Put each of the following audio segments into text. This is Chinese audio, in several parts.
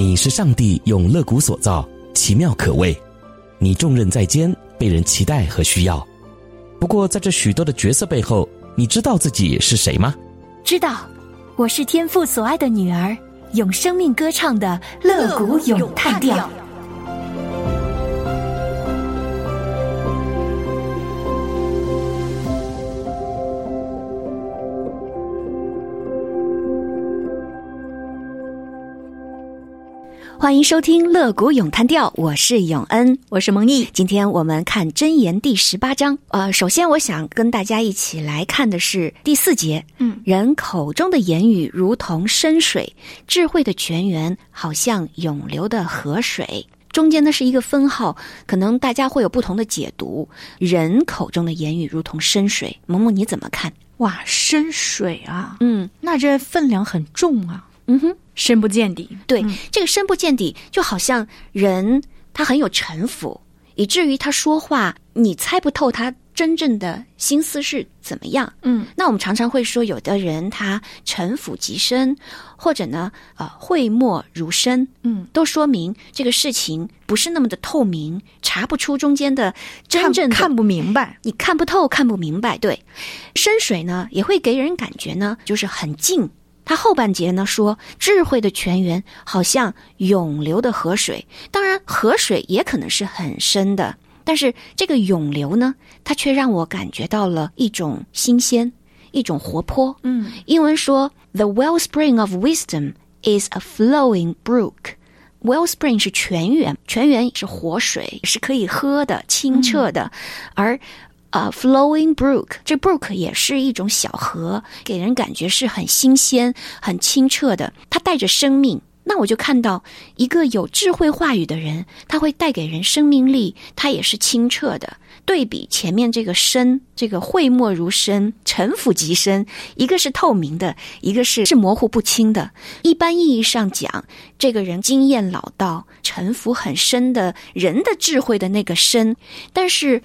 你是上帝用乐谷所造，奇妙可畏。你重任在肩，被人期待和需要。不过，在这许多的角色背后，你知道自己是谁吗？知道，我是天父所爱的女儿，用生命歌唱的乐谷咏叹调。欢迎收听《乐谷咏叹调》，我是永恩，我是蒙毅。今天我们看真言第十八章。呃，首先我想跟大家一起来看的是第四节。嗯，人口中的言语如同深水，智慧的泉源好像涌流的河水。中间呢是一个分号，可能大家会有不同的解读。人口中的言语如同深水，萌萌你怎么看？哇，深水啊！嗯那这分量很重啊，嗯哼。深不见底。对，嗯这个深不见底，就好像人他很有城府，以至于他说话你猜不透他真正的心思是怎么样。嗯，那我们常常会说，有的人他城府极深，或者呢，呃，讳莫如深，嗯，都说明这个事情不是那么的透明，查不出中间的真正的看不明白。你看不透、看不明白。对，深水呢也会给人感觉呢，就是很近。它后半节呢说，智慧的泉源好像涌流的河水，当然河水也可能是很深的，但是这个涌流呢，它却让我感觉到了一种新鲜，一种活泼。嗯，英文说，The wellspring of wisdom is a flowing brook。Wellspring 是泉源，泉源是活水，是可以喝的、清澈的，而呃，flowing brook，这 brook 也是一种小河，给人感觉是很新鲜、很清澈的，它带着生命。那我就看到一个有智慧话语的人，他会带给人生命力，他也是清澈的。对比前面这个深，这个讳莫如深，沉浮极深，一个是透明的，一个是是模糊不清的。一般意义上讲，这个人经验老道，沉浮很深的人的智慧的那个深，但是。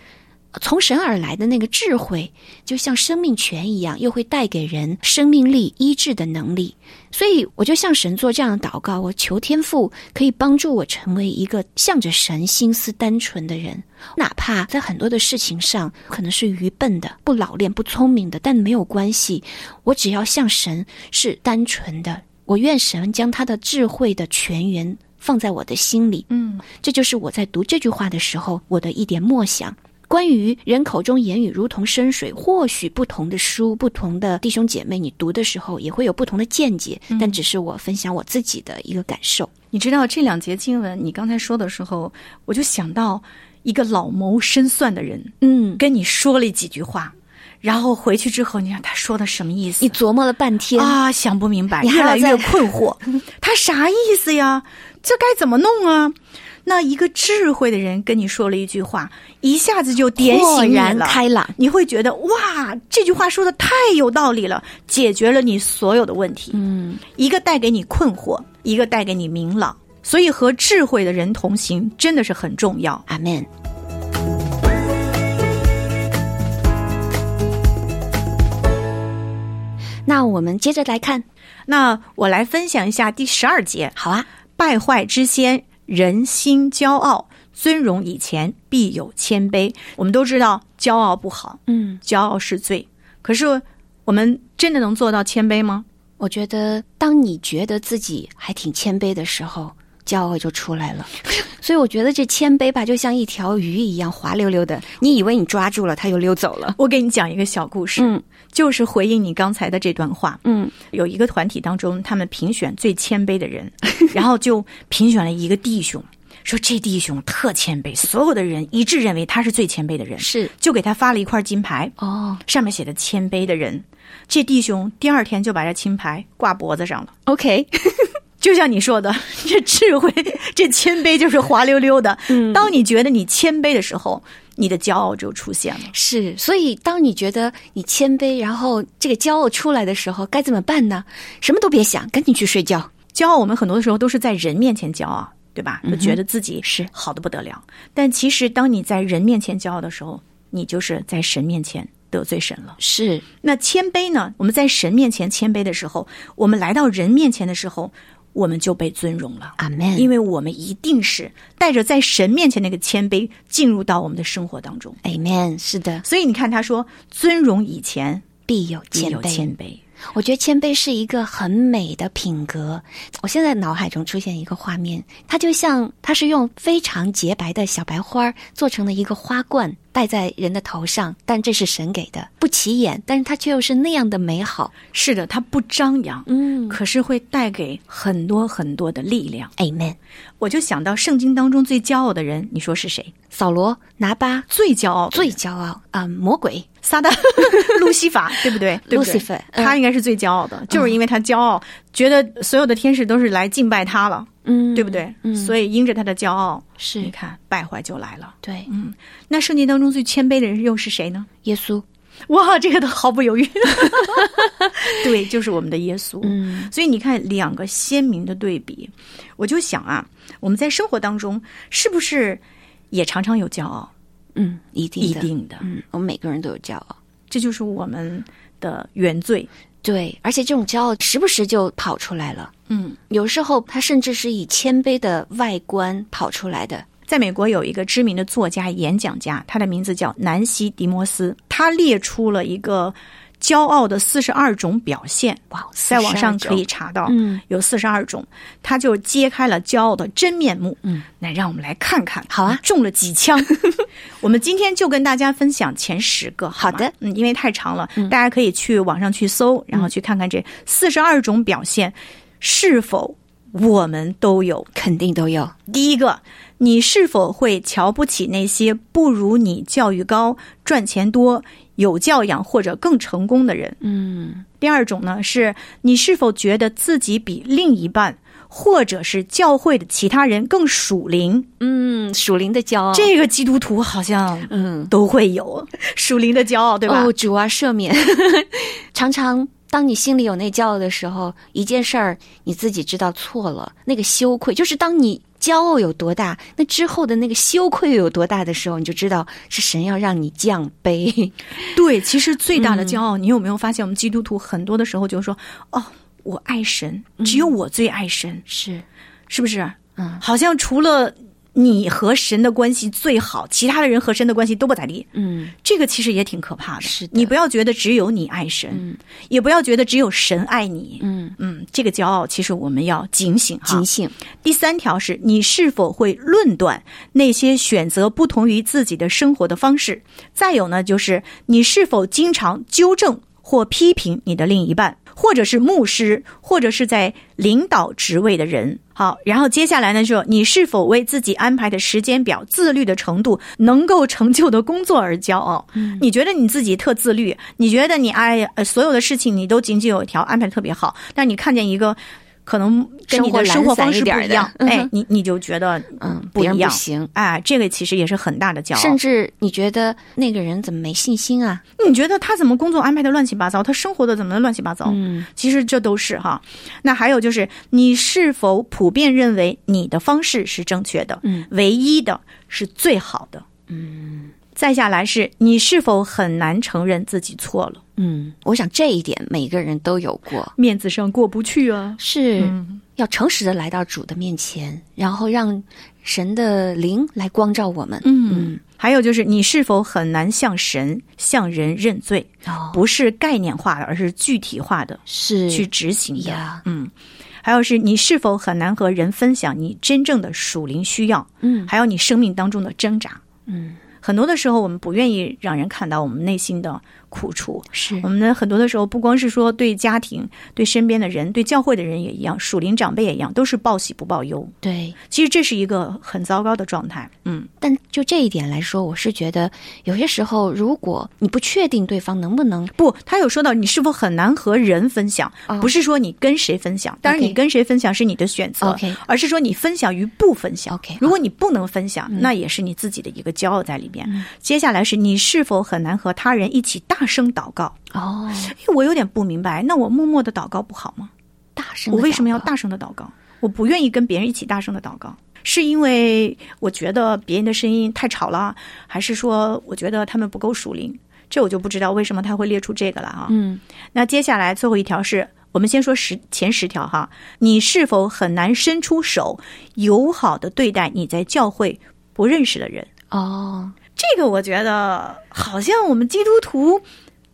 从神而来的那个智慧，就像生命泉一样，又会带给人生命力、医治的能力。所以，我就向神做这样的祷告：我求天父可以帮助我成为一个向着神心思单纯的人，哪怕在很多的事情上可能是愚笨的、不老练、不聪明的，但没有关系。我只要向神是单纯的，我愿神将他的智慧的泉源放在我的心里。嗯，这就是我在读这句话的时候，我的一点默想。关于人口中言语如同深水，或许不同的书、不同的弟兄姐妹，你读的时候也会有不同的见解，但只是我分享我自己的一个感受。你知道这两节经文，你刚才说的时候，我就想到一个老谋深算的人，嗯，跟你说了几句话，然后回去之后，你看他说的什么意思？你琢磨了半天，啊，想不明白，你越来越困惑，他啥意思呀？这该怎么弄啊？那一个智慧的人跟你说了一句话，一下子就点豁醒你了，然开朗。你会觉得哇，这句话说的太有道理了，解决了你所有的问题。嗯，一个带给你困惑，一个带给你明朗。所以和智慧的人同行真的是很重要。阿门。那我们接着来看，那我来分享一下第十二节：好啊，败坏之先，人心骄傲；尊荣以前，必有谦卑。我们都知道，骄傲不好，嗯，骄傲是罪。可是，我们真的能做到谦卑吗？我觉得当你觉得自己还挺谦卑的时候，骄傲就出来了。所以我觉得这谦卑吧，就像一条鱼一样滑溜溜的，你以为你抓住了，它又溜走了。我给你讲一个小故事，嗯就是回应你刚才的这段话。嗯有一个团体当中，他们评选最谦卑的人，然后就评选了一个弟兄，说这弟兄特谦卑，所有的人一致认为他是最谦卑的人，是就给他发了一块金牌，哦上面写的“谦卑的人”。这弟兄第二天就把这金牌挂脖子上了。，OK，就像你说的，这智慧，这谦卑就是滑溜溜的。嗯当你觉得你谦卑的时候，你的骄傲就出现了。是。所以当你觉得你谦卑，然后这个骄傲出来的时候，该怎么办呢？什么都别想，赶紧去睡觉。骄傲，我们很多的时候都是在人面前骄傲，对吧？就觉得自己是好的不得了。但其实，当你在人面前骄傲的时候，你就是在神面前得罪神了。是，那谦卑呢？我们在神面前谦卑的时候，我们来到人面前的时候，我们就被尊荣了。阿门。因为我们一定是带着在神面前那个谦卑进入到我们的生活当中。Amen，是的，所以你看，他说尊荣以前必有必有谦卑。我觉得谦卑是一个很美的品格。我现在脑海中出现一个画面，它就像它是用非常洁白的小白花做成了一个花冠，戴在人的头上，但这是神给的，不起眼，但是它却又是那样的美好。是的，它不张扬，嗯可是会带给很多很多的力量。，Amen。我就想到圣经当中最骄傲的人，你说是谁？扫罗、拿巴最骄傲最，骄傲啊、魔鬼撒旦、路西法，对不对？对不对 Lucifer，嗯他应该是最骄傲的，就是因为他骄傲，觉得所有的天使都是来敬拜他了，嗯对不对？嗯，所以因着他的骄傲，是你看败坏就来了。对，嗯那圣经当中最谦卑的人又是谁呢？耶稣，哇，这个都毫不犹豫。对，就是我们的耶稣。嗯所以你看两个鲜明的对比，我就想啊，我们在生活当中是不是也常常有骄傲？嗯，一定的，一定的，嗯，我们每个人都有骄傲。这就是我们的原罪。对，而且这种骄傲时不时就跑出来了。嗯，有时候他甚至是以谦卑的外观跑出来的。在美国有一个知名的作家、演讲家，他的名字叫南希·迪摩斯，他列出了一个骄傲的四十二种表现。哇，在网上可以查到，嗯，有四十二种，他就揭开了骄傲的真面目。嗯，那让我们来看看，好啊中了几枪。我们今天就跟大家分享前十个，好的，嗯，因为太长了，大家可以去网上去搜，然后去看看这四十二种表现是否我们都有。肯定都有。第一个，你是否会瞧不起那些不如你教育高、赚钱多、有教养或者更成功的人？嗯，第二种呢，是你是否觉得自己比另一半或者是教会的其他人更属灵？嗯，属灵的骄傲，这个基督徒好像嗯，都会有属灵的骄傲，对吧？哦，主啊，赦免。常常当你心里有那骄傲的时候，一件事儿你自己知道错了，那个羞愧，就是当你骄傲有多大，那之后的那个羞愧有多大的时候，你就知道是神要让你降卑。对，其实最大的骄傲，你有没有发现，我们基督徒很多的时候就说：“哦，我爱神，只有我最爱神，是，是不是？”嗯，好像除了你和神的关系最好，其他的人和神的关系都不咋地。嗯，这个其实也挺可怕的。是的你不要觉得只有你爱神，嗯也不要觉得只有神爱你。嗯，嗯，这个骄傲其实我们要警醒哈。警醒。第三条是你是否会论断那些选择不同于自己的生活的方式？再有呢，就是你是否经常纠正或批评你的另一半，或者是牧师，或者是在领导职位的人。好，然后接下来呢，就你是否为自己安排的时间表、自律的程度、能够成就的工作而骄傲？嗯你觉得你自己特自律，你觉得你哎所有的事情你都井井有条，安排的特别好，但你看见一个可能跟你的生活方式不一样，嗯哎，你你就觉得嗯，不一样不行，哎，这个其实也是很大的骄傲。甚至你觉得那个人怎么没信心啊？你觉得他怎么工作安排的乱七八糟，他生活的怎么乱七八糟？嗯，其实这都是哈。那还有就是，你是否普遍认为你的方式是正确的？嗯，唯一的是最好的。嗯，再下来是你是否很难承认自己错了，嗯，我想这一点每个人都有过，面子上过不去啊。是、嗯。要诚实的来到主的面前，然后让神的灵来光照我们。嗯，还有就是你是否很难向神、向人认罪？哦，不是概念化的，而是具体化的是。去执行的。呀，嗯，还有是你是否很难和人分享你真正的属灵需要，嗯。还有你生命当中的挣扎。嗯，很多的时候，我们不愿意让人看到我们内心的苦处。是我们呢，很多的时候，不光是说对家庭、对身边的人、对教会的人也一样，属灵长辈也一样，都是报喜不报忧。对。其实这是一个很糟糕的状态。嗯，但就这一点来说，我是觉得有些时候，如果你不确定对方能不能，不，他有说到你是否很难和人分享，哦不是说你跟谁分享，当然你跟谁分享是你的选择而是说你分享与不分享。OK，如果你不能分享，那也是你自己的一个骄傲在里面。接下来是你是否很难和他人一起大声祷告？哦，哎，我有点不明白，那我默默的祷告不好吗？大声地我为什么要？大声的祷告？我不愿意跟别人一起大声的祷告，是因为我觉得别人的声音太吵了，还是说我觉得他们不够属灵？这我就不知道为什么他会列出这个了啊。嗯那接下来最后一条是我们先说十前十条哈，你是否很难伸出手，友好的对待你在教会不认识的人？哦，这个我觉得好像我们基督徒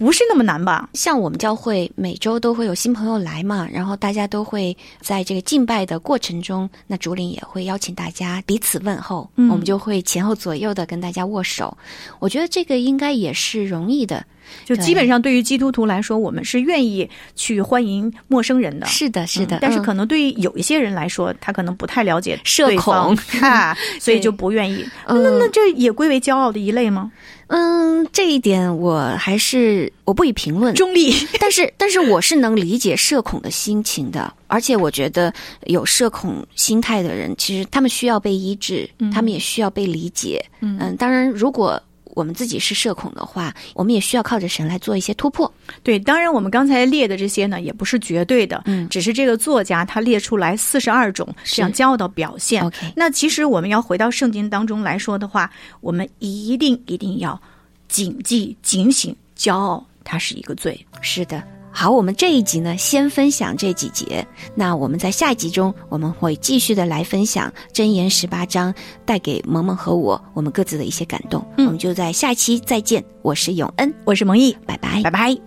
不是那么难吧？像我们教会每周都会有新朋友来嘛，然后大家都会在这个敬拜的过程中，那竹林也会邀请大家彼此问候，嗯我们就会前后左右的跟大家握手。我觉得这个应该也是容易的。就基本上对于基督徒来说，我们是愿意去欢迎陌生人的。是的，是的，嗯但是嗯可能对于有一些人来说，他可能不太了解社恐啊，所以就不愿意。嗯那那这也归为骄傲的一类吗？嗯，这一点我还是我不予评论。中立，但是，但是我是能理解社恐的心情的，而且我觉得有社恐心态的人，其实他们需要被医治，他们也需要被理解。嗯当然，如果我们自己是社恐的话，我们也需要靠着神来做一些突破。对，当然我们刚才列的这些呢，也不是绝对的，嗯只是这个作家他列出来四十二种这样骄傲的表现。OK 那其实我们要回到圣经当中来说的话，我们一定一定要谨记、警醒，骄傲它是一个罪。是的。好，我们这一集呢，先分享这几节。那我们在下一集中，我们会继续的来分享《真言》十八章带给萌萌和我我们各自的一些感动。我们就在下期再见。我是永恩，我是蒙毅，拜拜拜。拜。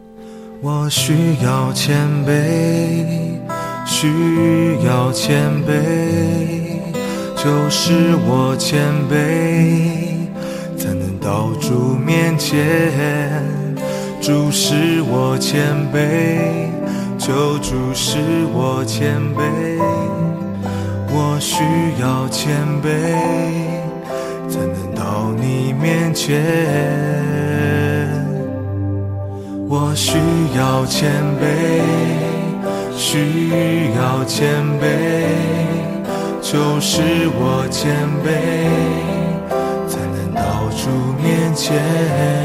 我需要谦卑，需要谦卑，就是我谦卑，才能到主面前。主使我谦卑，救主使我谦卑，我需要谦卑，才能到你面前。我需要谦卑，需要谦卑，就是我谦卑，才能到主面前。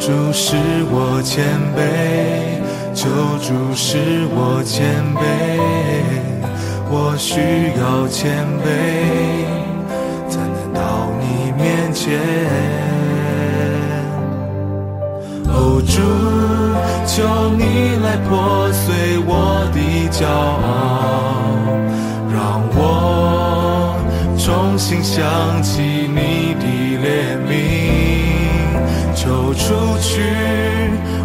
主使我谦卑，求主使我谦卑，我需要谦卑，才能到你面前。哦，主，求你来破碎我的骄傲，让我重新想起你除去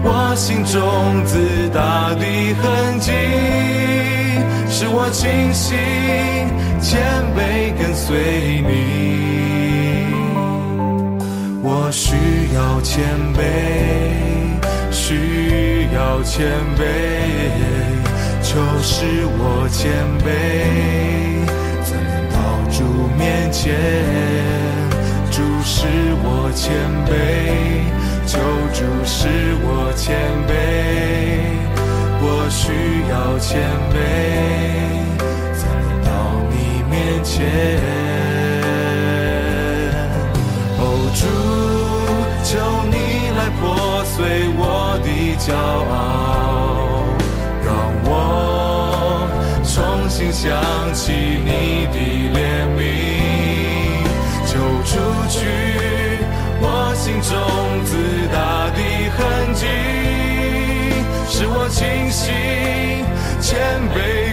我心中自大的痕迹，使我清醒谦卑跟随你。我需要谦卑，需要谦卑，求使我谦卑，才能到主面前。主使我谦卑，求主使我谦卑，我需要谦卑，才能到你面前。哦，主，求你来破碎我的骄傲，让我重新想起你的脸 baby.